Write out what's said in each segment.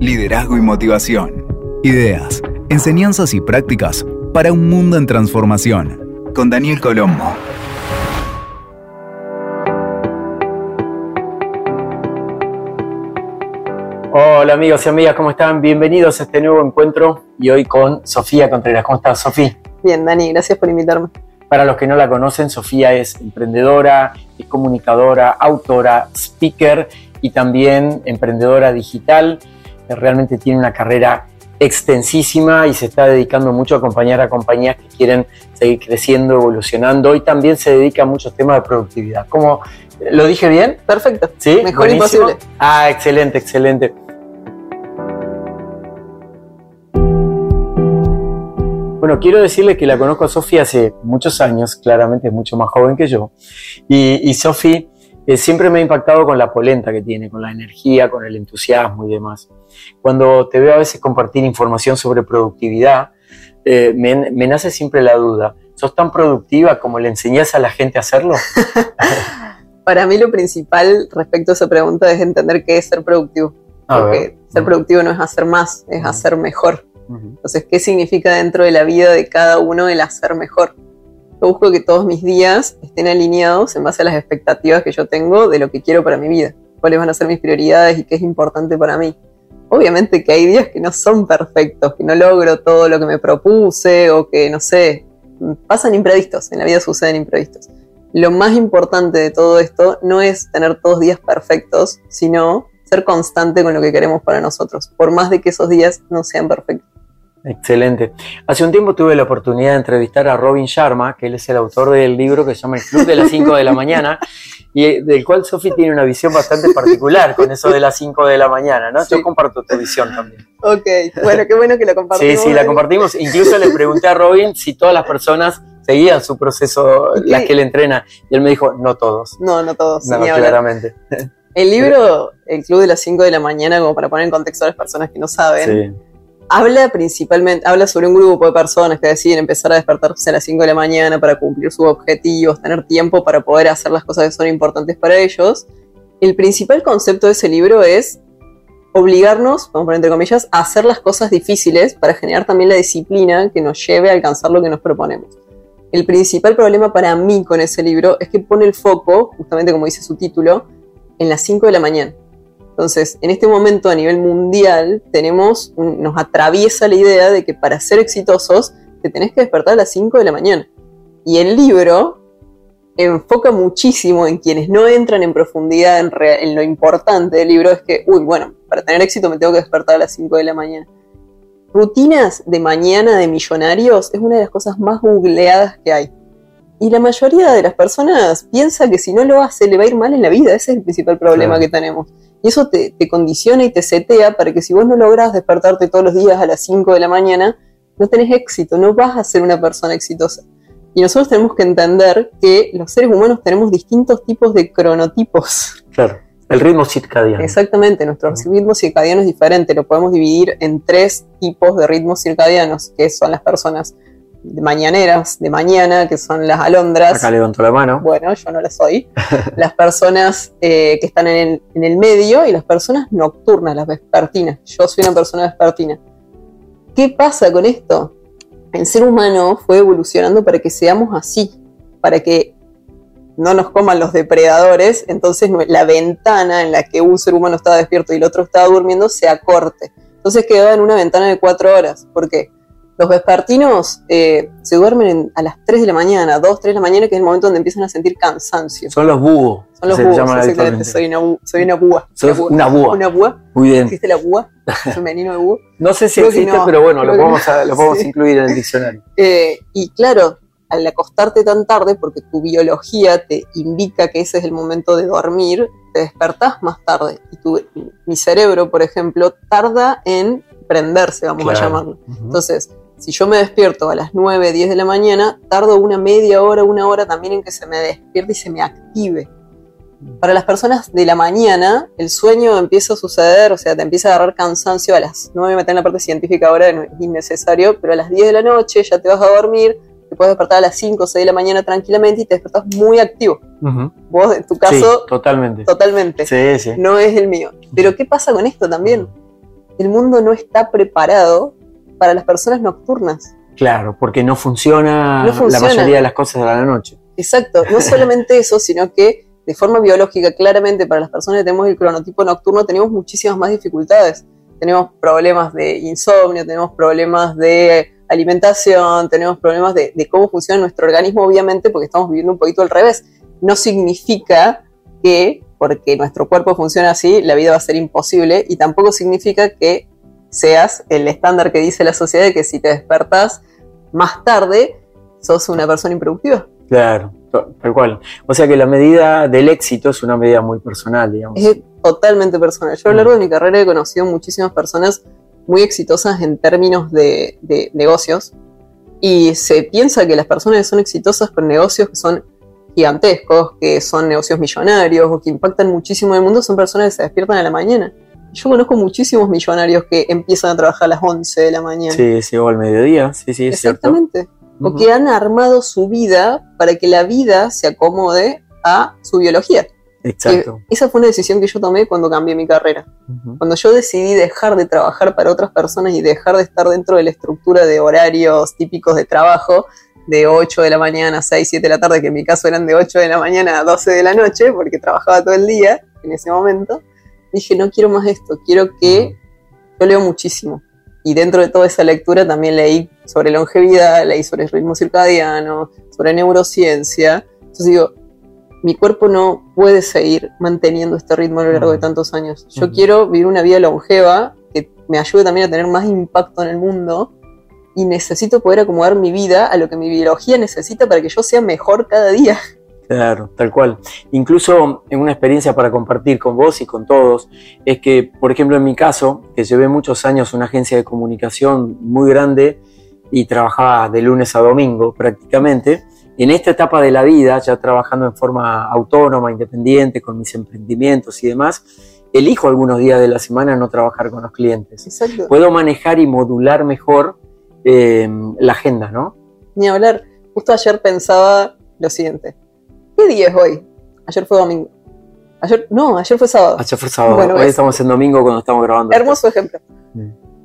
liderazgo y motivación. Ideas, enseñanzas y prácticas para un mundo en transformación. Con Daniel Colombo. Hola amigos y amigas, ¿cómo están? Bienvenidos a este nuevo encuentro y hoy con Sofía Contreras. ¿Cómo estás, Sofía? Bien, Dani, gracias por invitarme. Para los que no la conocen, Sofía es emprendedora, es comunicadora, autora, speaker y también emprendedora digital. Realmente tiene una carrera extensísima y se está dedicando mucho a acompañar a compañías que quieren seguir creciendo, evolucionando y también se dedica a muchos temas de productividad. ¿Cómo, ¿Lo dije bien? Perfecto. ¿Sí? Mejor imposible. Ah, excelente, excelente. Bueno, quiero decirle que la conozco a Sofía hace muchos años, claramente es mucho más joven que yo. Y, y Sofía eh, siempre me ha impactado con la polenta que tiene, con la energía, con el entusiasmo y demás. Cuando te veo a veces compartir información sobre productividad, eh, me, me, nace siempre la duda, ¿sos tan productiva como le enseñás a la gente a hacerlo? Para mí lo principal respecto a esa pregunta es entender qué es ser productivo. porque ser productivo no es hacer más, es hacer mejor. Entonces, ¿qué significa dentro de la vida de cada uno el hacer mejor? Yo busco que todos mis días estén alineados en base a las expectativas que yo tengo de lo que quiero para mi vida, cuáles van a ser mis prioridades y qué es importante para mí. Obviamente que hay días que no son perfectos, que no logro todo lo que me propuse o que, no sé, pasan imprevistos, en la vida suceden imprevistos. Lo más importante de todo esto no es tener todos días perfectos, sino ser constante con lo que queremos para nosotros, por más de que esos días no sean perfectos. Excelente. Hace un tiempo tuve la oportunidad de entrevistar a Robin Sharma, que él es el autor del libro que se llama El Club de las 5 de la mañana, y del cual Sofi tiene una visión bastante particular con eso de las 5 de la mañana, ¿no? Yo comparto tu visión también. Ok, bueno, qué bueno que la compartimos. Sí, sí, la compartimos. Incluso le pregunté a Robin si todas las personas seguían su proceso, las que él entrena, y él me dijo, no todos. No, no todos. No, claramente. El libro, El Club de las 5 de la mañana, como para poner en contexto a las personas que no saben, sí habla principalmente, habla sobre un grupo de personas que deciden empezar a despertarse a las 5 de la mañana para cumplir sus objetivos, tener tiempo para poder hacer las cosas que son importantes para ellos. El principal concepto de ese libro es obligarnos, vamos a poner entre comillas, a hacer las cosas difíciles para generar también la disciplina que nos lleve a alcanzar lo que nos proponemos. El principal problema para mí con ese libro es que pone el foco, justamente como dice su título, en las 5 de la mañana. Entonces, en este momento a nivel mundial tenemos, nos atraviesa la idea de que para ser exitosos te tenés que despertar a las 5 de la mañana. Y el libro enfoca muchísimo en quienes no entran en profundidad en, lo importante del libro, es que, uy, bueno, para tener éxito me tengo que despertar a las 5 de la mañana. Rutinas de mañana de millonarios es una de las cosas más googleadas que hay. Y la mayoría de las personas piensa que si no lo hace le va a ir mal en la vida, ese es el principal problema que tenemos. Y eso te, condiciona y te setea para que si vos no logras despertarte todos los días a las 5 de la mañana, no tenés éxito, no vas a ser una persona exitosa. Y nosotros tenemos que entender que los seres humanos tenemos distintos tipos de cronotipos. Claro, el ritmo circadiano. Exactamente, nuestro ritmo circadiano es diferente, lo podemos dividir en tres tipos de ritmos circadianos, que son las personas mañaneras de mañana, que son las alondras. Acá levanto la mano. Bueno, yo no las soy. las personas eh, que están en el, medio y las personas nocturnas, las vespertinas. Yo soy una persona vespertina. ¿Qué pasa con esto? El ser humano fue evolucionando para que seamos así, para que no nos coman los depredadores, entonces la ventana en la que un ser humano estaba despierto y el otro estaba durmiendo se acorte. Entonces quedaba en una ventana de cuatro horas. ¿Por qué? Los vespertinos eh, se duermen a las 3 de la mañana, 2, 3 de la mañana, que es el momento donde empiezan a sentir cansancio. Son los búhos. Son los búhos, exactamente. Soy una, soy una búa. Soy una búa. Una búa. Muy bien. ¿Existe la búa? Femenino de búho. No sé si existe, pero bueno, lo podemos, lo incluir en el diccionario. Eh, y claro, al acostarte tan tarde, porque tu biología te indica que ese es el momento de dormir, te despertás más tarde. Y tu, mi cerebro, por ejemplo, tarda en prenderse, vamos a llamarlo. Entonces, si yo me despierto a las 9, 10 de la mañana, tardo una media hora, una hora también en que se me despierte y se me active. Para las personas de la mañana, el sueño empieza a suceder, o sea, te empieza a agarrar cansancio a las 9, me meter en la parte científica ahora, es innecesario, pero a las 10 de la noche ya te vas a dormir, te puedes despertar a las 5 o 6 de la mañana tranquilamente y te despertas muy activo. Vos, en tu caso, totalmente. Totalmente. Sí, sí. No es el mío. Pero ¿qué pasa con esto también? el mundo no está preparado para las personas nocturnas. Claro, porque no funciona, la mayoría de las cosas de la noche. Exacto, no solamente eso, sino que de forma biológica, claramente para las personas que tenemos el cronotipo nocturno, tenemos muchísimas más dificultades. Tenemos problemas de insomnio, tenemos problemas de alimentación, tenemos problemas de, de cómo funciona nuestro organismo, obviamente, porque estamos viviendo un poquito al revés. No significa que porque nuestro cuerpo funciona así, la vida va a ser imposible y tampoco significa que seas el estándar que dice la sociedad de que si te despertas más tarde, sos una persona improductiva. Claro, tal cual. O sea que la medida del éxito es una medida muy personal, digamos. Es totalmente personal. Yo a lo largo de mi carrera he conocido muchísimas personas muy exitosas en términos de, de negocios y se piensa que las personas que son exitosas con negocios que son gigantescos, que son negocios millonarios o que impactan muchísimo en el mundo, son personas que se despiertan a la mañana. Yo conozco muchísimos millonarios que empiezan a trabajar a las 11 de la mañana. Sí, sí, o al mediodía, sí, sí, es Exactamente. O que han armado su vida para que la vida se acomode a su biología. Exacto. esa fue una decisión que yo tomé cuando cambié mi carrera. Cuando yo decidí dejar de trabajar para otras personas y dejar de estar dentro de la estructura de horarios típicos de trabajo, de 8 de la mañana a 6, 7 de la tarde, que en mi caso eran de 8 de la mañana a 12 de la noche, porque trabajaba todo el día en ese momento, dije, no quiero más esto, quiero que yo leo muchísimo. Y dentro de toda esa lectura también leí sobre longevidad, leí sobre el ritmo circadiano, sobre neurociencia. Entonces digo, mi cuerpo no puede seguir manteniendo este ritmo a lo largo de tantos años. Yo quiero vivir una vida longeva que me ayude también a tener más impacto en el mundo y necesito poder acomodar mi vida a lo que mi biología necesita para que yo sea mejor cada día. Claro, tal cual. Incluso en una experiencia para compartir con vos y con todos, es que, por ejemplo, en mi caso, que llevé muchos años una agencia de comunicación muy grande y trabajaba de lunes a domingo prácticamente, en esta etapa de la vida, ya trabajando en forma autónoma, independiente, con mis emprendimientos y demás, elijo algunos días de la semana no trabajar con los clientes. Exacto. Puedo manejar y modular mejor eh, la agenda, ¿no? Ni hablar. Justo ayer pensaba lo siguiente. ¿Qué día es hoy? Ayer fue domingo. Ayer, no, ayer fue sábado. Ayer fue sábado. hoy estamos en domingo cuando estamos grabando. Hermoso ejemplo.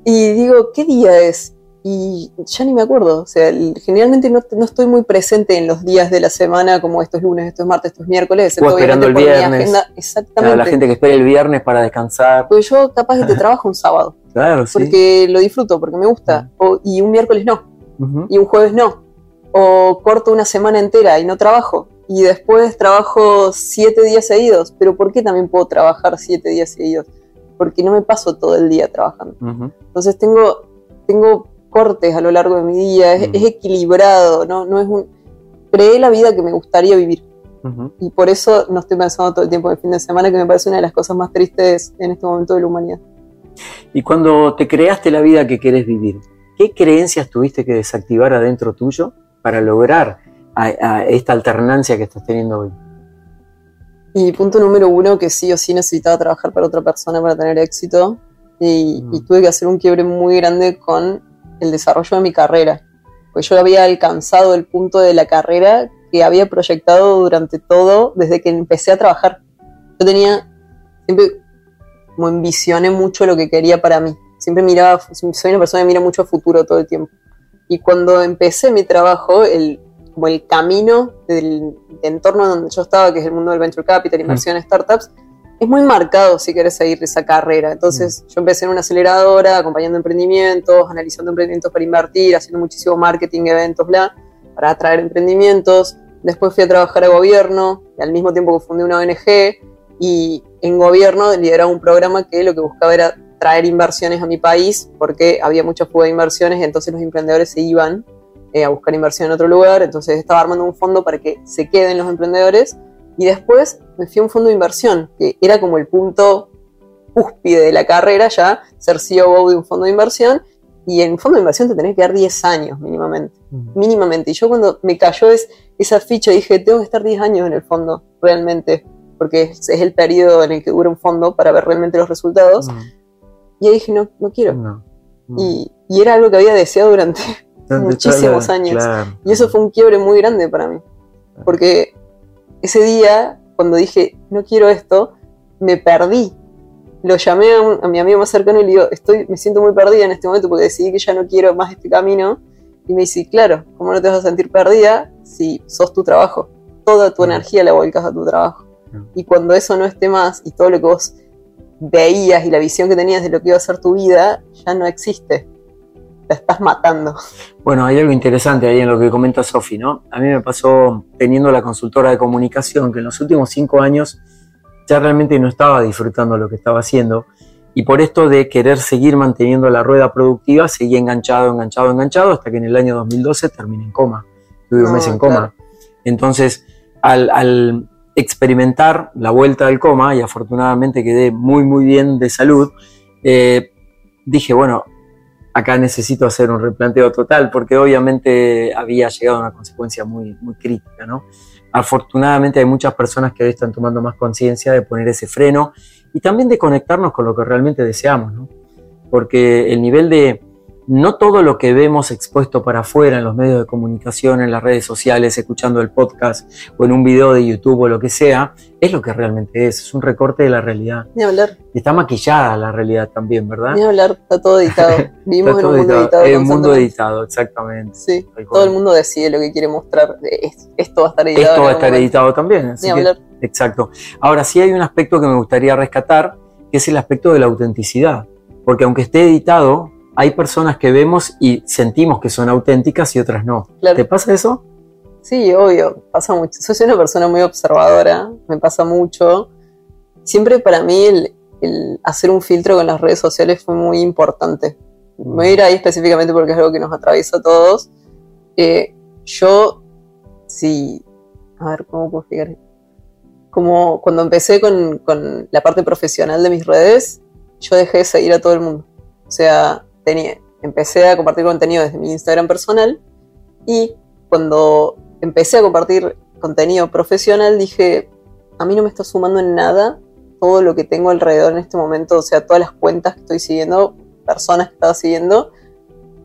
Y digo, ¿qué día es? Y ya ni me acuerdo. O sea, generalmente no, estoy muy presente en los días de la semana, como estos lunes, estos martes, estos miércoles. O esperando el viernes. Exactamente. la gente que espera el viernes para descansar. Porque yo capaz que te trabajo un sábado. Claro, sí. Porque lo disfruto, porque me gusta. y un miércoles no. Y un jueves no. O corto una semana entera y no trabajo. Y después trabajo siete días seguidos. Pero ¿por qué también puedo trabajar siete días seguidos? Porque no me paso todo el día trabajando. Entonces tengo, tengo cortes a lo largo de mi día. Es, equilibrado. ¿no? no es un... Creé la vida que me gustaría vivir. Y por eso no estoy pensando todo el tiempo en el fin de semana, que me parece una de las cosas más tristes en este momento de la humanidad. Y cuando te creaste la vida que querés vivir, ¿qué creencias tuviste que desactivar adentro tuyo para lograr esta alternancia que estás teniendo hoy? Y punto número uno, que sí o sí necesitaba trabajar para otra persona para tener éxito. Y, mm. tuve que hacer un quiebre muy grande con el desarrollo de mi carrera. Pues yo había alcanzado el punto de la carrera que había proyectado durante todo desde que empecé a trabajar. Yo tenía, siempre como envisioné mucho lo que quería para mí. Siempre miraba, soy una persona que mira mucho a futuro todo el tiempo. Y cuando empecé mi trabajo, el, como el camino del, entorno donde yo estaba, que es el mundo del venture capital, inversión en startups, es muy marcado si quieres seguir esa carrera. Entonces, yo empecé en una aceleradora, acompañando emprendimientos, analizando emprendimientos para invertir, haciendo muchísimo marketing, eventos, bla, para atraer emprendimientos. Después fui a trabajar a gobierno, y al mismo tiempo que fundé una ONG, y en gobierno lideraba un programa que lo que buscaba era traer inversiones a mi país porque había mucha fuga de inversiones y entonces los emprendedores se iban eh, a buscar inversión en otro lugar, entonces estaba armando un fondo para que se queden los emprendedores y después me fui a un fondo de inversión, que era como el punto cúspide de la carrera ya, ser CEO de un fondo de inversión y en un fondo de inversión te tenés que dar 10 años mínimamente, mínimamente. Y yo cuando me cayó es, esa ficha dije, tengo que estar 10 años en el fondo, realmente, porque es, el periodo en el que dura un fondo para ver realmente los resultados. Mm. Y ahí dije, no, no quiero. Y, era algo que había deseado durante muchísimos años. Y eso fue un quiebre muy grande para mí. Porque ese día, cuando dije, no quiero esto, me perdí. lo llamé a, mi amigo más cercano y le digo, estoy, me siento muy perdida en este momento porque decidí que ya no quiero más este camino. Y me dice, claro, ¿cómo no te vas a sentir perdida si sos tu trabajo? Toda tu energía la volcas a tu trabajo. Y cuando eso no esté más y todo lo que vos veías y la visión que tenías de lo que iba a ser tu vida ya no existe. La estás matando. Bueno, hay algo interesante ahí en lo que comenta Sofi, ¿no? A mí me pasó teniendo la consultora de comunicación que en los últimos cinco años ya realmente no estaba disfrutando lo que estaba haciendo y por esto de querer seguir manteniendo la rueda productiva, seguí enganchado, enganchado, enganchado, hasta que en el año 2012 terminé en coma. Tuve un mes en coma. Entonces, al, al, experimentar la vuelta del coma, y afortunadamente quedé muy, muy bien de salud, eh, dije, bueno, acá necesito hacer un replanteo total, porque obviamente había llegado a una consecuencia muy, muy crítica, ¿no? Afortunadamente hay muchas personas que hoy están tomando más conciencia de poner ese freno y también de conectarnos con lo que realmente deseamos, ¿no? Porque el nivel de, no todo lo que vemos expuesto para afuera en los medios de comunicación, en las redes sociales, escuchando el podcast o en un video de YouTube o lo que sea, es lo que realmente es, es un recorte de la realidad. Ni hablar. Está maquillada la realidad también, ¿verdad? Ni hablar, está todo editado. Vivimos en un mundo editado. En un mundo editado, exactamente. Sí, todo el mundo decide lo que quiere mostrar. Esto va a estar editado. Esto va a estar editado también. Ni hablar. exacto. Ahora sí hay un aspecto que me gustaría rescatar, que es el aspecto de la autenticidad. Porque aunque esté editado, hay personas que vemos y sentimos que son auténticas y otras no. ¿Te pasa eso? Sí, obvio, pasa mucho. Soy una persona muy observadora, me pasa mucho. Siempre para mí el, hacer un filtro con las redes sociales fue muy importante. Me voy a ir ahí específicamente porque es algo que nos atraviesa a todos. Eh, yo, sí, a ver, ¿cómo puedo explicar? Como cuando empecé con, con la parte profesional de mis redes, yo dejé de seguir a todo el mundo. O sea, empecé a compartir contenido desde mi Instagram personal y cuando empecé a compartir contenido profesional dije, a mí no me está sumando en nada todo lo que tengo alrededor en este momento, o sea, todas las cuentas que estoy siguiendo, personas que estaba siguiendo,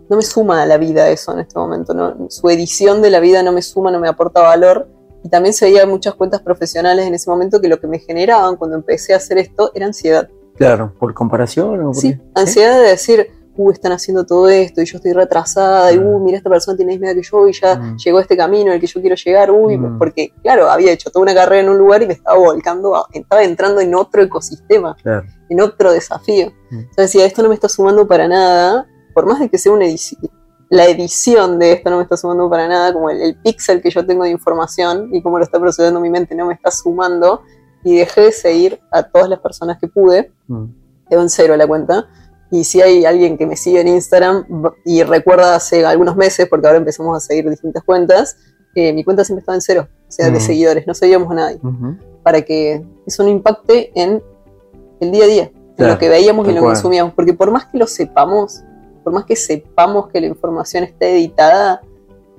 no me suma a la vida eso en este momento, ¿no? su edición de la vida no me suma, no me aporta valor. Y también se veía muchas cuentas profesionales en ese momento que lo que me generaban cuando empecé a hacer esto era ansiedad. Claro, por comparación o sí, ansiedad de decir, uh, están haciendo todo esto y yo estoy retrasada, y uh, mira, esta persona tiene más que yo y ya mm. llegó a este camino el que yo quiero llegar, uy, mm. porque claro, había hecho toda una carrera en un lugar y me estaba volcando, estaba entrando en otro ecosistema, en otro desafío. Mm. Entonces decía, esto no me está sumando para nada, por más de que sea una edición, la edición de esto no me está sumando para nada, como el, píxel que yo tengo de información y cómo lo está procediendo mi mente no me está sumando, y dejé de seguir a todas las personas que pude, quedó en cero la cuenta, y si hay alguien que me sigue en Instagram y recuerda hace algunos meses, porque ahora empezamos a seguir distintas cuentas, eh, mi cuenta siempre estaba en cero, o sea, de mm. seguidores, no seguíamos a nadie. Para que eso no impacte en el día a día, en lo que veíamos y lo que consumíamos. Porque por más que lo sepamos, por más que sepamos que la información está editada,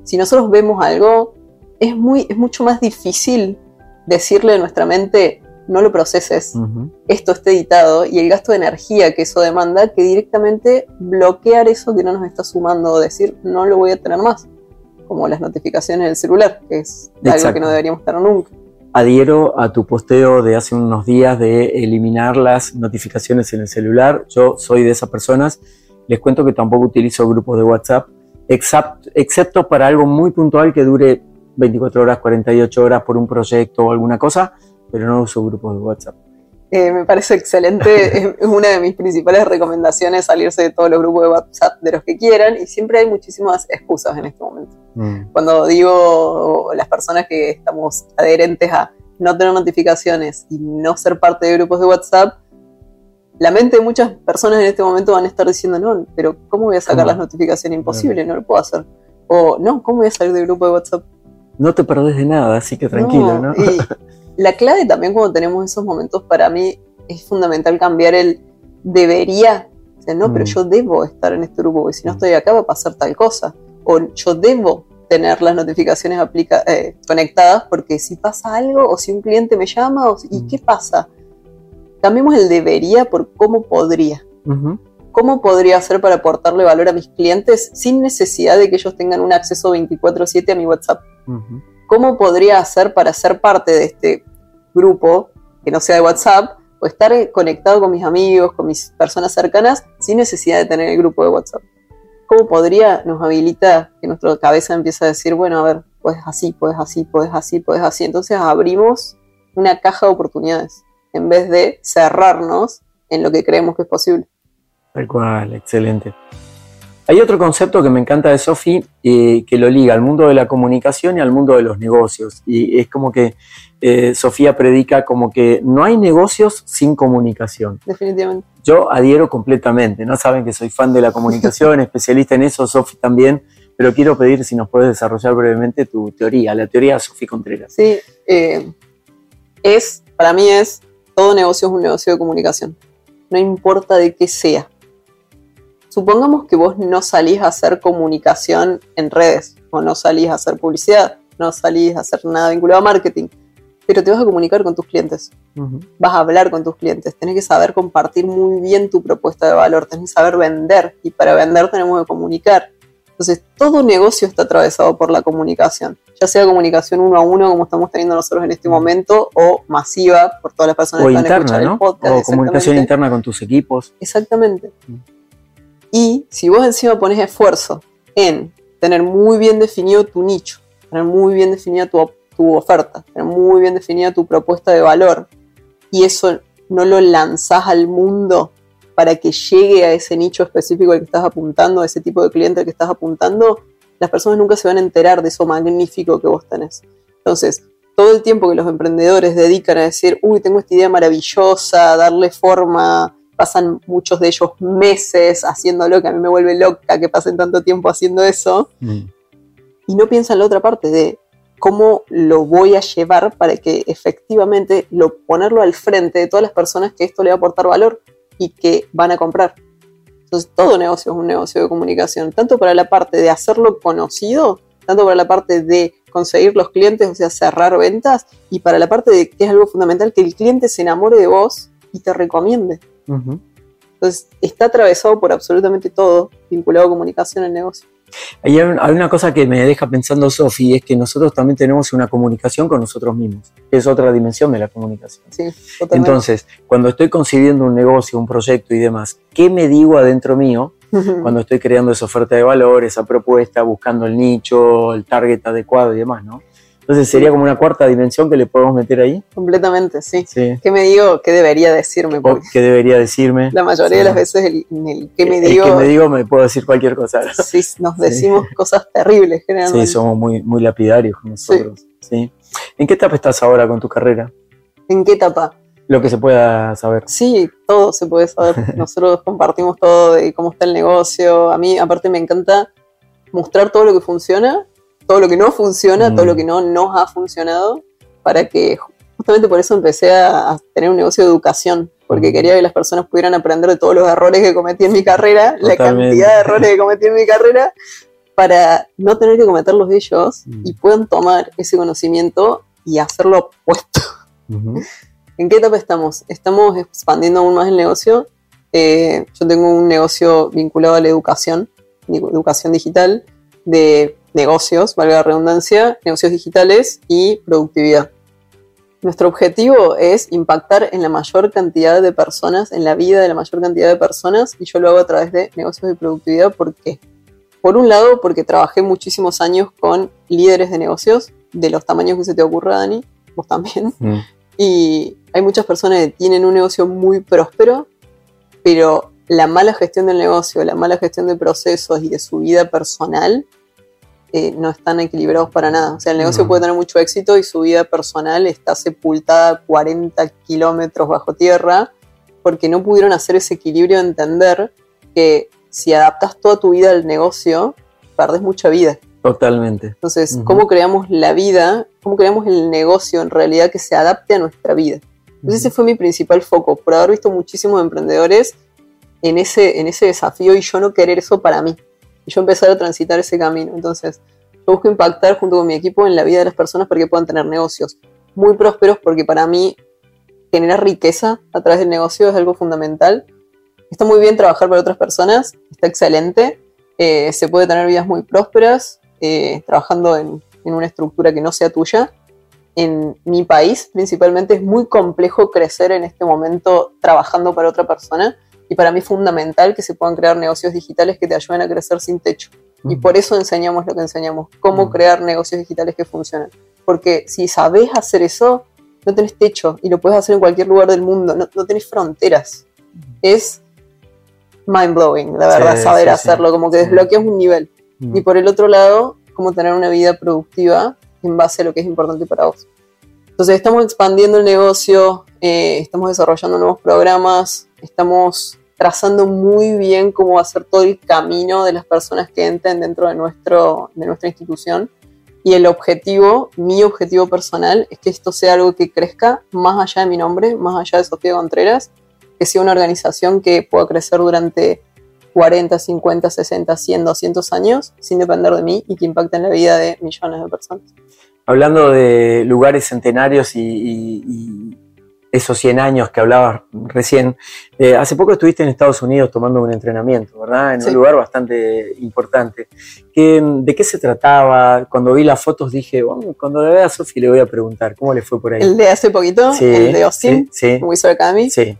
si nosotros vemos algo, es, muy, es mucho más difícil decirle a nuestra mente, no lo proceses, esto está editado y el gasto de energía que eso demanda, que directamente bloquear eso que no nos está sumando o decir no lo voy a tener más, como las notificaciones del celular, que es algo que no deberíamos tener nunca. Adhiero a tu posteo de hace unos días de eliminar las notificaciones en el celular. Yo soy de esas personas. Les cuento que tampoco utilizo grupos de WhatsApp, excepto para algo muy puntual que dure 24 horas, 48 horas por un proyecto o alguna cosa pero no uso grupos de WhatsApp. Eh, me parece excelente, es una de mis principales recomendaciones salirse de todos los grupos de WhatsApp de los que quieran y siempre hay muchísimas excusas en este momento. Mm. Cuando digo las personas que estamos adherentes a no tener notificaciones y no ser parte de grupos de WhatsApp, la mente de muchas personas en este momento van a estar diciendo, no, pero ¿cómo voy a sacar las notificaciones? Imposible, no lo puedo hacer. O no, ¿cómo voy a salir del grupo de WhatsApp? No te perdés de nada, así que tranquilo, ¿no? la clave también cuando tenemos esos momentos para mí es fundamental cambiar el debería. O sea, no, pero mm. yo debo estar en este grupo, porque si no mm. estoy acá va a pasar tal cosa. O yo debo tener las notificaciones aplica eh, conectadas porque si pasa algo o si un cliente me llama o, y mm. qué pasa. Cambiemos el debería por cómo podría. ¿Cómo podría hacer para aportarle valor a mis clientes sin necesidad de que ellos tengan un acceso 24/7 a mi WhatsApp? ¿Cómo podría hacer para ser parte de este grupo, que no sea de WhatsApp, o estar conectado con mis amigos, con mis personas cercanas, sin necesidad de tener el grupo de WhatsApp. ¿Cómo podría nos habilita que nuestra cabeza empiece a decir, bueno, a ver, puedes así, puedes así, puedes así, puedes así? Entonces abrimos una caja de oportunidades en vez de cerrarnos en lo que creemos que es posible. Tal cual, excelente. Hay otro concepto que me encanta de Sofi eh, que lo liga al mundo de la comunicación y al mundo de los negocios. Y es como que eh, Sofía predica como que no hay negocios sin comunicación. Definitivamente. Yo adhiero completamente, ¿no? Saben que soy fan de la comunicación, especialista en eso, Sofi también, pero quiero pedir si nos puedes desarrollar brevemente tu teoría, la teoría de Sofía Contreras. Sí, eh, es, para mí es, todo negocio es un negocio de comunicación, no importa de qué sea supongamos que vos no salís a hacer comunicación en redes, o no salís a hacer publicidad, no salís a hacer nada vinculado a marketing, pero te vas a comunicar con tus clientes, vas a hablar con tus clientes, tenés que saber compartir muy bien tu propuesta de valor, tenés que saber vender, y para vender tenemos que comunicar. Entonces, todo negocio está atravesado por la comunicación, ya sea comunicación uno a uno, como estamos teniendo nosotros en este momento, o masiva por todas las personas que están escuchando el podcast. O comunicación interna con tus equipos. Exactamente. Y si vos encima pones esfuerzo en tener muy bien definido tu nicho, tener muy bien definida tu, tu oferta, tener muy bien definida tu propuesta de valor, y eso no lo lanzás al mundo para que llegue a ese nicho específico al que estás apuntando, a ese tipo de cliente al que estás apuntando, las personas nunca se van a enterar de eso magnífico que vos tenés. Entonces, todo el tiempo que los emprendedores dedican a decir, uy, tengo esta idea maravillosa, darle forma, pasan muchos de ellos meses haciéndolo, que a mí me vuelve loca que pasen tanto tiempo haciendo eso, mm. y no piensan la otra parte de cómo lo voy a llevar para que efectivamente lo ponerlo al frente de todas las personas que esto le va a aportar valor y que van a comprar. Entonces, todo negocio es un negocio de comunicación, tanto para la parte de hacerlo conocido, tanto para la parte de conseguir los clientes, o sea, cerrar ventas, y para la parte de que es algo fundamental, que el cliente se enamore de vos y te recomiende. Entonces, está atravesado por absolutamente todo vinculado a comunicación en negocio. Hay, una cosa que me deja pensando, Sofi, es que nosotros también tenemos una comunicación con nosotros mismos, que es otra dimensión de la comunicación. Sí, Entonces, cuando estoy concibiendo un negocio, un proyecto y demás, ¿qué me digo adentro mío cuando estoy creando esa oferta de valor, esa propuesta, buscando el nicho, el target adecuado y demás, ¿no? Entonces sería como una cuarta dimensión que le podemos meter ahí. Completamente, sí. ¿Qué me digo? ¿Qué debería decirme? ¿Qué debería decirme? La mayoría de las veces el, el ¿qué me digo? El que me digo me puedo decir cualquier cosa. Sí, nos decimos cosas terribles generalmente. Sí, somos muy, muy lapidarios con nosotros. Sí. ¿En qué etapa estás ahora con tu carrera? ¿En qué etapa? Lo que se pueda saber. Sí, todo se puede saber. Nosotros compartimos todo de cómo está el negocio. A mí, aparte, me encanta mostrar todo lo que funciona todo lo que no funciona, todo lo mm. que no nos ha funcionado, para que justamente por eso empecé a, tener un negocio de educación, porque mm. quería que las personas pudieran aprender de todos los errores que cometí en mi carrera, la cantidad de errores que cometí en mi carrera, para no tener que cometerlos ellos mm. y puedan tomar ese conocimiento y hacerlo opuesto. ¿En qué etapa estamos? Estamos expandiendo aún más el negocio. Eh, yo tengo un negocio vinculado a la educación, educación digital, de negocios, valga la redundancia, negocios digitales y productividad. Nuestro objetivo es impactar en la mayor cantidad de personas, en la vida de la mayor cantidad de personas, y yo lo hago a través de negocios de productividad. ¿Por qué? Por un lado, porque trabajé muchísimos años con líderes de negocios, de los tamaños que se te ocurra, Dani, vos también. Mm. Y hay muchas personas que tienen un negocio muy próspero, pero la mala gestión del negocio, la mala gestión de procesos y de su vida personal eh, no están equilibrados para nada. O sea, el negocio puede tener mucho éxito y su vida personal está sepultada 40 kilómetros bajo tierra porque no pudieron hacer ese equilibrio de entender que si adaptas toda tu vida al negocio, perdes mucha vida. Totalmente. Entonces, ¿cómo creamos la vida? ¿Cómo creamos el negocio en realidad que se adapte a nuestra vida? Entonces, ese fue mi principal foco, por haber visto muchísimos emprendedores en ese, en ese desafío y yo no querer eso para mí yo empezar a transitar ese camino. Entonces, yo busco impactar junto con mi equipo en la vida de las personas para que puedan tener negocios muy prósperos, porque para mí generar riqueza a través del negocio es algo fundamental. Está muy bien trabajar para otras personas, está excelente, eh, se puede tener vidas muy prósperas eh, trabajando en, en una estructura que no sea tuya, en mi país principalmente es muy complejo crecer en este momento trabajando para otra persona y para mí es fundamental que se puedan crear negocios digitales que te ayuden a crecer sin techo. Y por eso enseñamos lo que enseñamos, cómo crear negocios digitales que funcionan. Porque si sabes hacer eso, no tenés techo y lo puedes hacer en cualquier lugar del mundo, no, no tenés fronteras. Es mind blowing, la verdad, saber hacerlo, como que desbloqueas un nivel. Y por el otro lado, cómo tener una vida productiva en base a lo que es importante para vos. Entonces estamos expandiendo el negocio, eh, estamos desarrollando nuevos programas, estamos trazando muy bien cómo va a ser todo el camino de las personas que entren dentro de, nuestro, de nuestra institución. Y el objetivo, mi objetivo personal, es que esto sea algo que crezca más allá de mi nombre, más allá de Sofía Contreras, que sea una organización que pueda crecer durante 40, 50, 60, 100, 200 años sin depender de mí y que impacte en la vida de millones de personas. Hablando de lugares centenarios y, esos 100 años que hablabas recién, eh, hace poco estuviste en Estados Unidos tomando un entrenamiento, ¿verdad? En un lugar bastante importante. ¿De qué se trataba? Cuando vi las fotos dije, bueno, cuando le vea a Sofi le voy a preguntar, ¿cómo le fue por ahí? El de hace poquito, el de Austin, sí, Wizard Academy. Sí.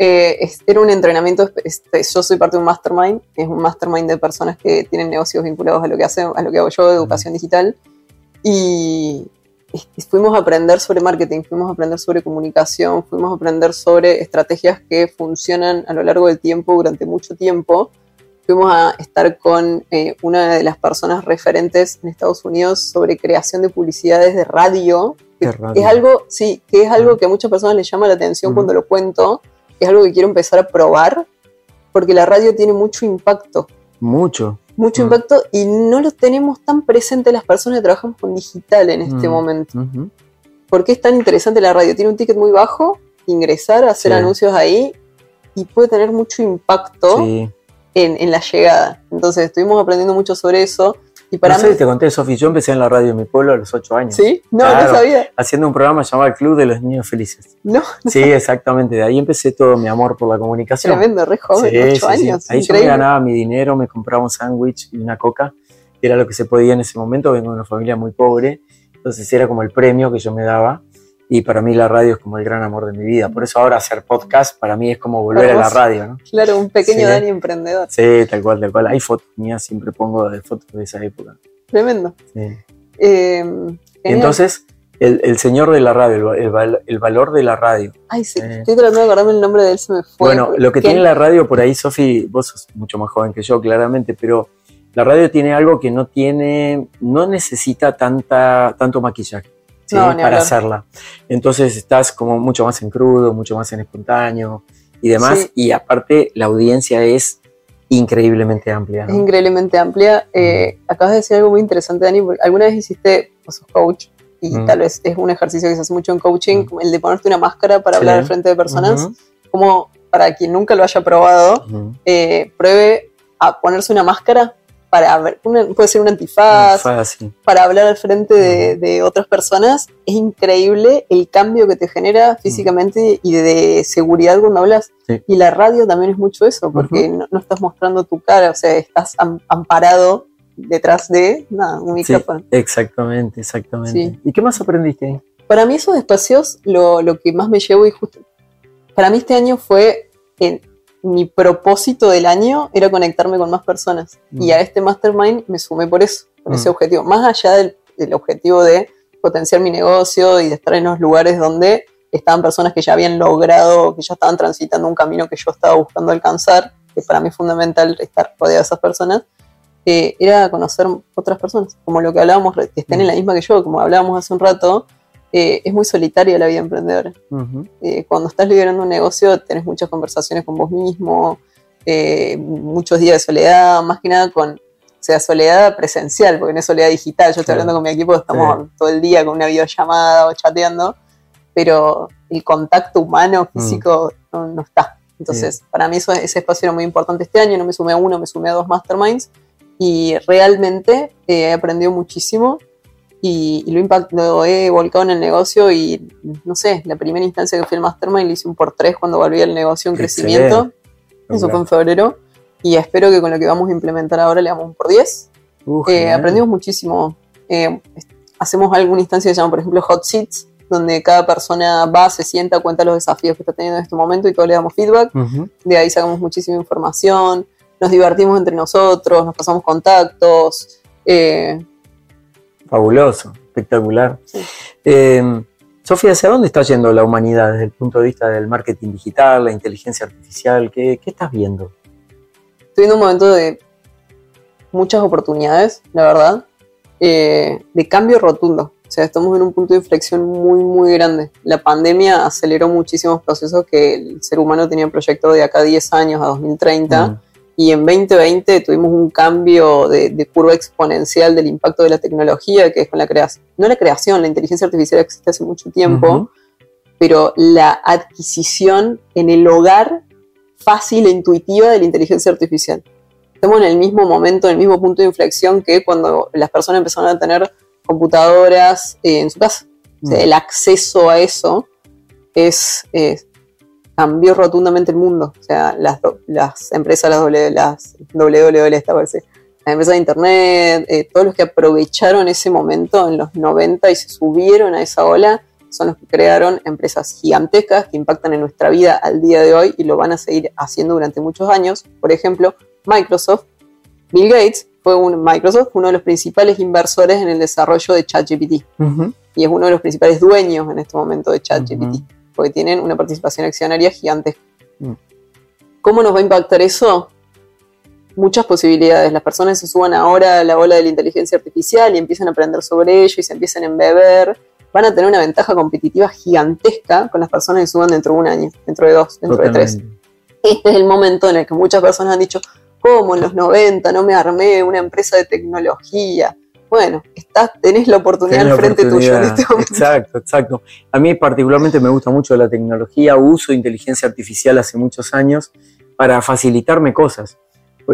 Eh, era un entrenamiento, este, yo soy parte de un mastermind, es un mastermind de personas que tienen negocios vinculados a lo que, hace, a lo que hago yo, educación digital, y fuimos a aprender sobre marketing, fuimos a aprender sobre comunicación, fuimos a aprender sobre estrategias que funcionan a lo largo del tiempo, durante mucho tiempo. Fuimos a estar con eh, una de las personas referentes en Estados Unidos sobre creación de publicidades de radio. Que Es algo, sí, que es algo que a muchas personas les llama la atención cuando lo cuento, es algo que quiero empezar a probar, porque la radio tiene mucho impacto. Mucho. Mucho mm. impacto y no lo tenemos tan presente las personas que trabajamos con digital en este mm. momento. ¿Por qué es tan interesante la radio? Tiene un ticket muy bajo, ingresar, hacer anuncios ahí y puede tener mucho impacto en, en la llegada. Entonces estuvimos aprendiendo mucho sobre eso y para no sé te conté, Sofi, yo empecé en la radio en mi pueblo a los 8 años. ¿Sí? No, no sabía. Haciendo un programa llamado El Club de los Niños Felices. No. Sí, exactamente. De ahí empecé todo mi amor por la comunicación. Tremendo, re joven, sí, 8 años. Ahí yo me ganaba mi dinero, me compraba un sándwich y una coca, que era lo que se podía en ese momento. Vengo de una familia muy pobre, entonces era como el premio que yo me daba y para mí la radio es como el gran amor de mi vida. Por eso ahora hacer podcast para mí es como volver a la radio, ¿no? Claro, un pequeño Dani emprendedor. Sí, tal cual, tal cual. Hay fotos mías, siempre pongo de fotos de esa época. Tremendo. Sí. Eh, entonces, el, señor de la radio, el, valor de la radio. Ay, sí, eh. estoy tratando de acordarme el nombre de él, se me fue. Bueno, lo que tiene la radio por ahí, Sofi, vos sos mucho más joven que yo, claramente, pero la radio tiene algo que no tiene, no necesita tanta, tanto maquillaje para hacerla. Entonces estás como mucho más en crudo, mucho más en espontáneo y demás. Y aparte la audiencia es increíblemente amplia. Es increíblemente amplia. Eh, acabas de decir algo muy interesante, Dani, porque alguna vez hiciste, vos sos coach, y tal vez es un ejercicio que se hace mucho en coaching, el de ponerte una máscara para hablar al frente de personas. Como para quien nunca lo haya probado, eh, pruebe a ponerse una máscara para ver, puede ser un antifaz, para hablar al frente de, otras personas, es increíble el cambio que te genera físicamente y de, seguridad cuando hablas. Y la radio también es mucho eso, porque no, estás mostrando tu cara, o sea, estás amparado detrás de un micrófono. exactamente, exactamente. ¿Y qué más aprendiste ahí? Para mí esos espacios, lo, lo que más me llevo y justo, para mí este año fue en, mi propósito del año era conectarme con más personas. Y mm. a este mastermind me sumé por eso, por ese mm. objetivo. Más allá del, objetivo de potenciar mi negocio y de estar en los lugares donde estaban personas que ya habían logrado, que ya estaban transitando un camino que yo estaba buscando alcanzar, que para mí es fundamental estar rodeado de esas personas, eh, era conocer otras personas, como lo que hablábamos, que estén en la mm. misma que yo, como hablábamos hace un rato, eh, es muy solitaria la vida emprendedora. Eh, cuando estás liderando un negocio, tenés muchas conversaciones con vos mismo, eh, muchos días de soledad, más que nada con, o sea, soledad presencial, porque no es soledad digital. Yo estoy hablando con mi equipo, estamos todo el día con una videollamada o chateando, pero el contacto humano, mm. físico, no, está. Entonces, para mí eso, ese espacio era muy importante este año, no me sumé a uno, me sumé a dos masterminds y realmente he aprendido muchísimo y, lo, impact, lo he volcado en el negocio y no sé, la primera instancia que fui al Mastermind le hice un por tres cuando volví al negocio en crecimiento. Eso fue en febrero. Y espero que con lo que vamos a implementar ahora le damos un por diez. Eh, aprendimos muchísimo. Eh, hacemos alguna instancia que se llama, por ejemplo, Hot Seats, donde cada persona va, se sienta, cuenta los desafíos que está teniendo en este momento y todos le damos feedback. De ahí sacamos muchísima información, nos divertimos entre nosotros, nos pasamos contactos. Eh. Fabuloso, espectacular. Eh, Sofía, ¿hacia dónde está yendo la humanidad desde el punto de vista del marketing digital, la inteligencia artificial? ¿Qué, qué estás viendo? Estoy en un momento de muchas oportunidades, la verdad, eh, de cambio rotundo. O sea, estamos en un punto de inflexión muy, muy grande. La pandemia aceleró muchísimos procesos que el ser humano tenía proyectado de acá a 10 años a 2030. Y en 2020 tuvimos un cambio de, curva exponencial del impacto de la tecnología, que es con la creación, no la creación, la inteligencia artificial existe hace mucho tiempo, pero la adquisición en el hogar fácil e intuitiva de la inteligencia artificial estamos en el mismo momento, en el mismo punto de inflexión que cuando las personas empezaron a tener computadoras eh, en su casa. Mm. el acceso a eso es, cambió rotundamente el mundo. O sea, las, las empresas, las, w, las WWL, esta las empresas de internet, eh, todos los que aprovecharon ese momento en los 90 y se subieron a esa ola, son los que crearon empresas gigantescas que impactan en nuestra vida al día de hoy y lo van a seguir haciendo durante muchos años. Por ejemplo, Microsoft, Bill Gates fue un, Microsoft uno de los principales inversores en el desarrollo de ChatGPT. Y es uno de los principales dueños en este momento de ChatGPT porque tienen una participación accionaria gigante. Mm. ¿Cómo nos va a impactar eso? Muchas posibilidades. Las personas se suban ahora a la ola de la inteligencia artificial y empiezan a aprender sobre ello y se empiezan a embeber. Van a tener una ventaja competitiva gigantesca con las personas que suban dentro de un año, dentro de dos, dentro de tres. Este es el momento en el que muchas personas han dicho, ¿Cómo en los 90 no me armé una empresa de tecnología? Bueno, estás, tenés la oportunidad al frente tuyo en este momento. Exacto, exacto. A mí particularmente me gusta mucho la tecnología, uso inteligencia artificial hace muchos años para facilitarme cosas.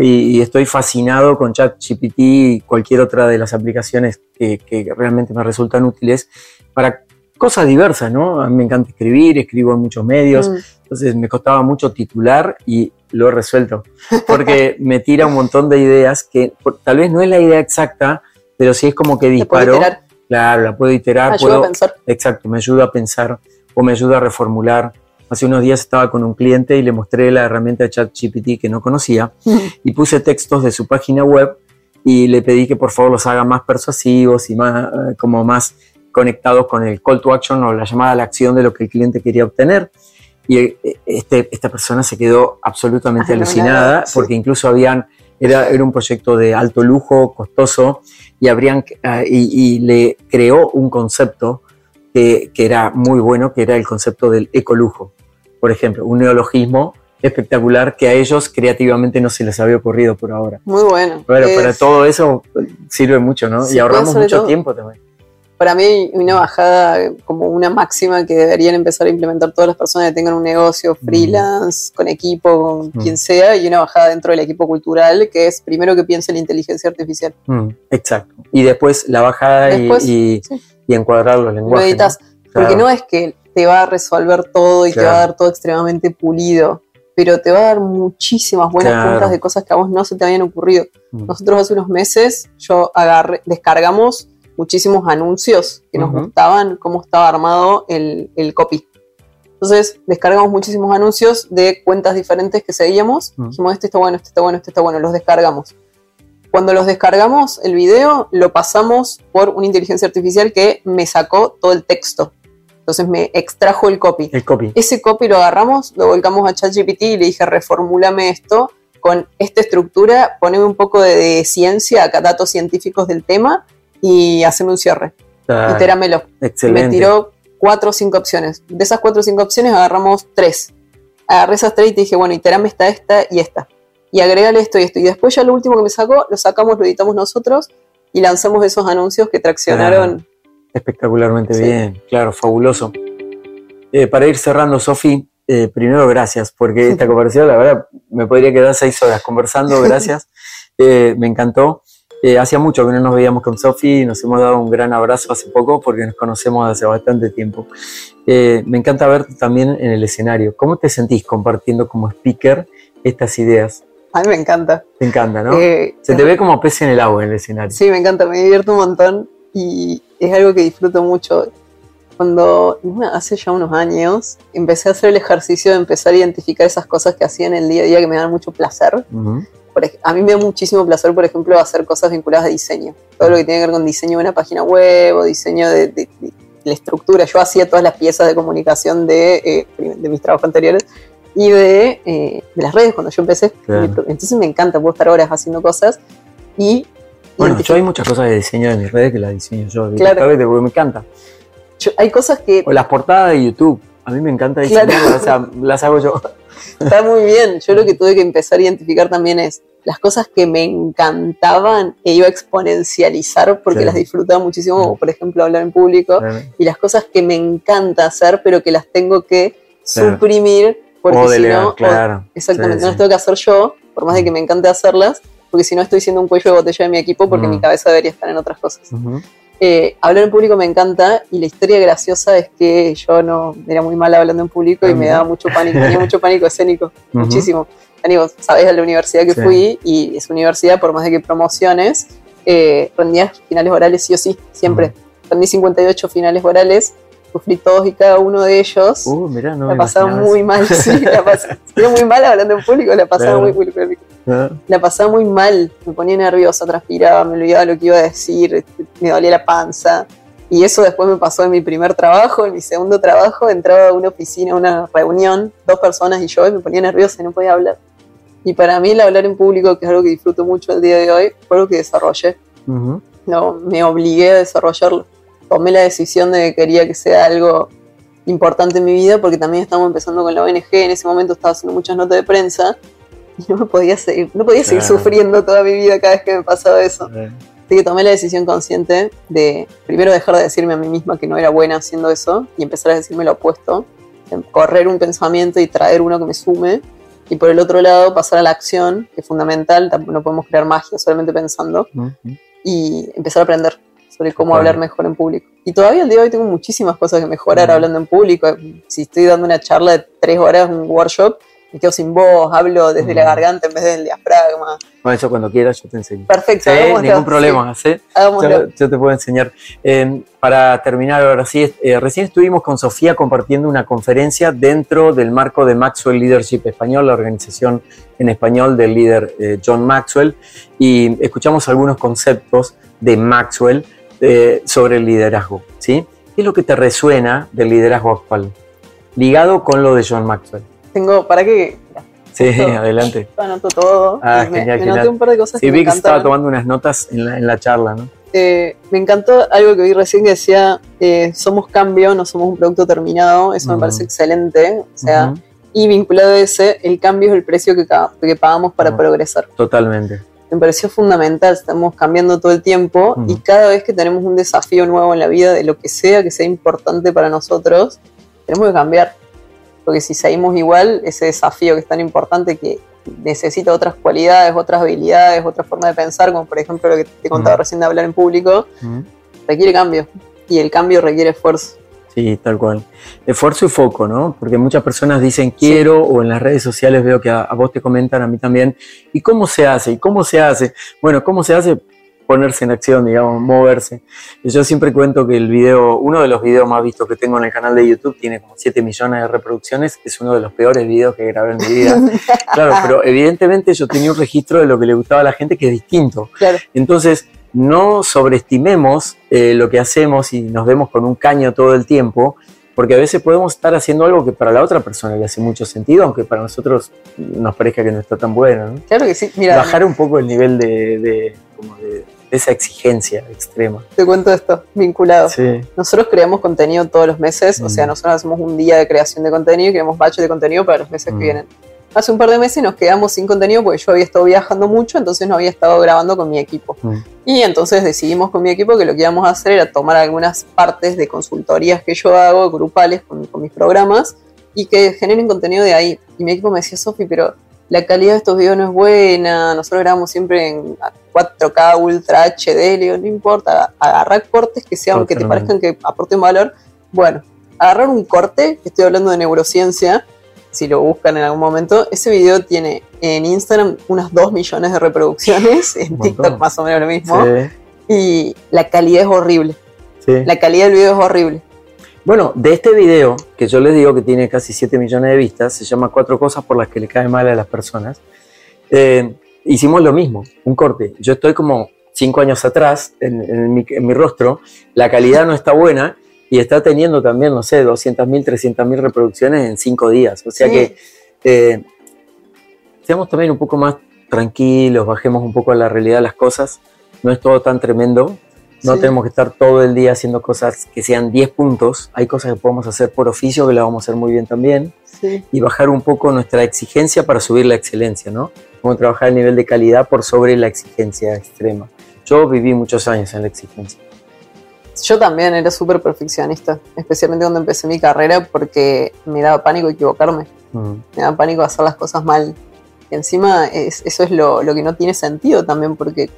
Y, estoy fascinado con ChatGPT y cualquier otra de las aplicaciones que, realmente me resultan útiles para cosas diversas, ¿no? A mí me encanta escribir, escribo en muchos medios, mm. entonces me costaba mucho titular y lo he resuelto, porque me tira un montón de ideas que tal vez no es la idea exacta, pero sí es como que disparó. Claro, la puedo iterar. Me ayuda a pensar. Exacto, me ayuda a pensar o me ayuda a reformular. Hace unos días estaba con un cliente y le mostré la herramienta de ChatGPT que no conocía y puse textos de su página web y le pedí que por favor los haga más persuasivos y más eh, como más conectados con el call to action o la llamada a la acción de lo que el cliente quería obtener. Y eh, este, esta persona se quedó absolutamente alucinada porque incluso habían, era, era un proyecto de alto lujo, costoso, y, habrían, ah, y, le creó un concepto que, que, era muy bueno, que era el concepto del ecolujo. Por ejemplo, un neologismo espectacular que a ellos creativamente no se les había ocurrido por ahora. Muy bueno. Bueno, para todo eso sirve mucho, ¿no? y ahorramos mucho tiempo también para mí una bajada como una máxima que deberían empezar a implementar todas las personas que tengan un negocio mm. freelance, con equipo, con mm. quien sea, y una bajada dentro del equipo cultural, que es primero que piense en la inteligencia artificial. Mm, exacto. Y después la bajada y, encuadrar los lenguajes. Porque no es que te va a resolver todo y te va a dar todo extremadamente pulido, pero te va a dar muchísimas buenas puntas de cosas que a vos no se te habían ocurrido. Nosotros hace unos meses yo agarré, descargamos muchísimos anuncios que nos gustaban cómo estaba armado el, copy. Entonces descargamos muchísimos anuncios de cuentas diferentes que seguíamos. Dijimos, este está bueno, este está bueno, este está bueno, los descargamos. Cuando los descargamos, el video lo pasamos por una inteligencia artificial que me sacó todo el texto. Entonces me extrajo el copy. El copy. Ese copy lo agarramos, lo volcamos a ChatGPT y le dije, reformúlame esto con esta estructura, poneme un poco de, ciencia, acá datos científicos del tema y haceme un cierre. Ah, Excelente. Me tiró cuatro o cinco opciones. De esas cuatro o cinco opciones agarramos tres. Agarré esas tres y te dije, bueno, iterame esta, esta y esta. Y agregale esto y esto. Y después ya lo último que me sacó, lo sacamos, lo editamos nosotros y lanzamos esos anuncios que traccionaron. espectacularmente bien, claro, fabuloso. Eh, para ir cerrando, Sofi, eh, primero gracias, porque esta conversación, la verdad, me podría quedar seis horas conversando, gracias. Eh, me encantó. Eh, hacía mucho que no nos veíamos con Sofi y nos hemos dado un gran abrazo hace poco porque nos conocemos hace bastante tiempo. Eh, me encanta verte también en el escenario. ¿Cómo te sentís compartiendo como speaker estas ideas? A mí me encanta. Te encanta, ¿no? Eh, Se te ve como pez en el agua en el escenario. Sí, me encanta, me divierto un montón y es algo que disfruto mucho. Cuando hace ya unos años empecé a hacer el ejercicio de empezar a identificar esas cosas que hacía en el día a día que me dan mucho placer. A mí me da muchísimo placer, por ejemplo, hacer cosas vinculadas a diseño. Todo lo que tiene que ver con diseño de una página web o diseño de, la estructura. Yo hacía todas las piezas de comunicación de, eh, de mis trabajos anteriores y de, eh, de, las redes cuando yo empecé. Entonces me encanta, puedo estar horas haciendo cosas y... Bueno, yo hay muchas cosas de diseño de mis redes que las diseño yo claro. porque me encanta. hay cosas que... O las portadas de YouTube. A mí me encanta diseñarlas, o sea, las hago yo. Está muy bien. Yo lo que tuve que empezar a identificar también es las cosas que me encantaban e iba a exponencializar porque las disfrutaba muchísimo, como por ejemplo hablar en público, y las cosas que me encanta hacer pero que las tengo que suprimir porque si no, claro. exactamente, no las tengo que hacer yo, por más de que me encante hacerlas, porque si no estoy siendo un cuello de botella de mi equipo porque mi cabeza debería estar en otras cosas. Eh, hablar en público me encanta y la historia graciosa es que yo no era muy mal hablando en público y me daba mucho pánico, tenía mucho pánico escénico, muchísimo. Digo, sabes a la universidad que fui y esa universidad, por más de que promociones, eh, rendía finales orales sí o sí, siempre. Rendí 58 finales orales sufrí todos y cada uno de ellos. Uh, mirá, no la pasaba muy mal, sí, la pasaba muy mal hablando en público, la pasaba muy, muy, ah. la pasaba muy mal, me ponía nerviosa, transpiraba, me olvidaba lo que iba a decir, me dolía la panza. Y eso después me pasó en mi primer trabajo, en mi segundo trabajo, entraba a una oficina, a una reunión, dos personas y yo, y me ponía nerviosa y no podía hablar. Y para mí el hablar en público, que es algo que disfruto mucho el día de hoy, fue algo que desarrollé. no, me obligué a desarrollarlo tomé la decisión de que quería que sea algo importante en mi vida porque también estábamos empezando con la ONG, en ese momento estaba haciendo muchas notas de prensa no me podía seguir, no podía seguir sufriendo toda mi vida cada vez que me pasaba eso. Así que tomé la decisión consciente de primero dejar de decirme a mí misma que no era buena haciendo eso y empezar a decirme lo opuesto, correr un pensamiento y traer uno que me sume y por el otro lado pasar a la acción, que es fundamental, no podemos crear magia solamente pensando, y empezar a aprender sobre cómo hablar mejor en público. Y todavía el día de hoy tengo muchísimas cosas que mejorar hablando en público. Si estoy dando una charla de tres horas, un workshop, me quedo sin voz, hablo desde la garganta en vez del diafragma. Bueno, eso cuando quieras yo te enseño. Perfecto. Sí, ningún problema, ¿sí? Yo, yo, te puedo enseñar. Em, para terminar ahora sí, eh, recién estuvimos con Sofía compartiendo una conferencia dentro del marco de Maxwell Leadership Español, la organización en español del líder eh, John Maxwell, y escuchamos algunos conceptos de Maxwell eh, sobre el liderazgo. ¿sí? ¿Qué es lo que te resuena del liderazgo actual? Ligado con lo de John Maxwell. Tengo, ¿para qué? Sí, adelante. anoto todo. Ah, me, genial, me un par de cosas sí, vi que estaba tomando unas notas en la, charla, ¿no? Eh, me encantó algo que vi recién que decía, eh, somos cambio, no somos un producto terminado, eso me parece excelente, o sea, y vinculado a ese, el cambio es el precio que, que pagamos para progresar. Totalmente me pareció fundamental, estamos cambiando todo el tiempo y cada vez que tenemos un desafío nuevo en la vida, de lo que sea que sea importante para nosotros, tenemos que cambiar. Porque si seguimos igual, ese desafío que es tan importante que necesita otras cualidades, otras habilidades, otra forma de pensar, como por ejemplo lo que te contaba recién de hablar en público, requiere cambio. Y el cambio requiere esfuerzo. Sí, tal cual. Esfuerzo y foco, ¿no? Porque muchas personas dicen quiero o en las redes sociales veo que a, vos te comentan, a mí también. ¿Y cómo se hace? ¿Y cómo se hace? Bueno, ¿cómo se hace? Ponerse en acción, digamos, moverse. Yo siempre cuento que el video, uno de los videos más vistos que tengo en el canal de YouTube tiene como 7 millones de reproducciones. Es uno de los peores videos que grabé en mi vida. claro, pero evidentemente yo tenía un registro de lo que le gustaba a la gente que es distinto. Claro. Entonces, no sobreestimemos eh, lo que hacemos y nos vemos con un caño todo el tiempo, porque a veces podemos estar haciendo algo que para la otra persona le hace mucho sentido, aunque para nosotros nos parezca que no está tan bueno. Claro que sí. Mira, Bajar un poco el nivel de, esa exigencia extrema. Te cuento esto, vinculado. Nosotros creamos contenido todos los meses, o sea, mm. nosotros hacemos un día de creación de contenido y creamos baches de contenido para los meses que mm. vienen hace un par de meses nos quedamos sin contenido porque yo había estado viajando mucho, entonces no había estado grabando con mi equipo. Mm. Y entonces decidimos con mi equipo que lo que íbamos a hacer era tomar algunas partes de consultorías que yo hago, grupales con, mis programas, y que generen contenido de ahí. Y mi equipo me decía, Sofi, pero la calidad de estos videos no es buena, nosotros grabamos siempre en 4K, Ultra HD, digo, no importa, agarrar cortes que sean, que te parezcan que aporten valor. Bueno, agarrar un corte, estoy hablando de neurociencia, si lo buscan en algún momento. Ese video tiene en Instagram unas 2 millones de reproducciones, en TikTok más o menos lo mismo. Y la calidad es horrible. La calidad del video es horrible. Bueno, de este video, que yo les digo que tiene casi 7 millones de vistas, se llama Cuatro cosas por las que le cae mal a las personas, eh, hicimos lo mismo, un corte. Yo estoy como 5 años atrás en, mi, rostro, la calidad no está buena y está teniendo también, no sé, 200.000, 300.000 reproducciones en 5 días. O sea que eh, seamos también un poco más tranquilos, bajemos un poco a la realidad de las cosas. No es todo tan tremendo, no tenemos que estar todo el día haciendo cosas que sean 10 puntos. Hay cosas que podemos hacer por oficio que las vamos a hacer muy bien también. Y bajar un poco nuestra exigencia para subir la excelencia, ¿no? Como trabajar el nivel de calidad por sobre la exigencia extrema. Yo viví muchos años en la exigencia. Yo también era súper perfeccionista, especialmente cuando empecé mi carrera porque me daba pánico equivocarme. Mm. Me daba pánico hacer las cosas mal. Y encima eso es lo, lo que no tiene sentido también porque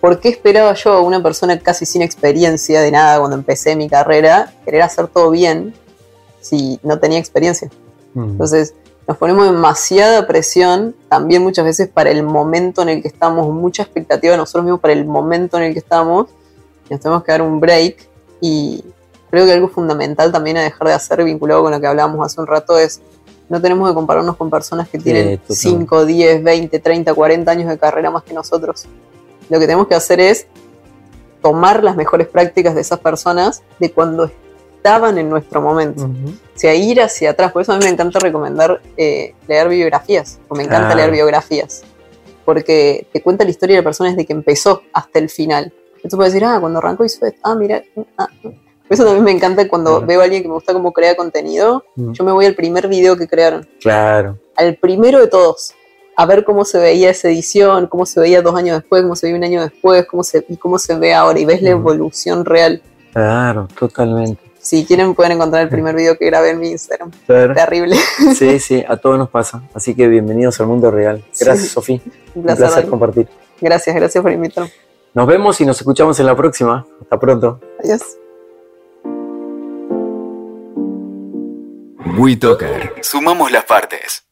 ¿por qué esperaba yo a una persona casi sin experiencia de nada cuando empecé mi carrera querer hacer todo bien si no tenía experiencia? Mm. Entonces, nos ponemos demasiada presión también muchas veces para el momento en el que estamos, mucha expectativa de nosotros mismos para el momento en el que estamos, y nos tenemos que dar un break y creo que algo fundamental también a dejar de hacer vinculado con lo que hablábamos hace un rato es no tenemos que compararnos con personas que tienen 5, 10, 20, 30, 40 años de carrera más que nosotros. Lo que tenemos que hacer es tomar las mejores prácticas de esas personas de cuando estaban en nuestro momento. O sea, ir hacia atrás. Por eso a mí me encanta recomendar eh, leer biografías, o me encanta leer biografías, porque te cuenta la historia de la persona desde que empezó hasta el final. Entonces puedes decir, ah, cuando arrancó hizo esto, ah, mira, ah, ah". Por eso también me encanta cuando veo a alguien que me gusta cómo crea contenido, yo me voy al primer video que crearon. Claro. Al primero de todos a ver cómo se veía esa edición, cómo se veía dos años después, cómo se veía un año después, cómo se, y cómo se ve ahora, y ves la evolución real. Claro, totalmente. Si quieren pueden encontrar el primer video que grabé en mi Instagram. Terrible. Sí, sí, a todos nos pasa. Así que bienvenidos al mundo real. Gracias, Sofía. Un placer, compartir. Gracias, gracias por invitarme. Nos vemos y nos escuchamos en la próxima. Hasta pronto. Adiós. WeToker. Sumamos las partes.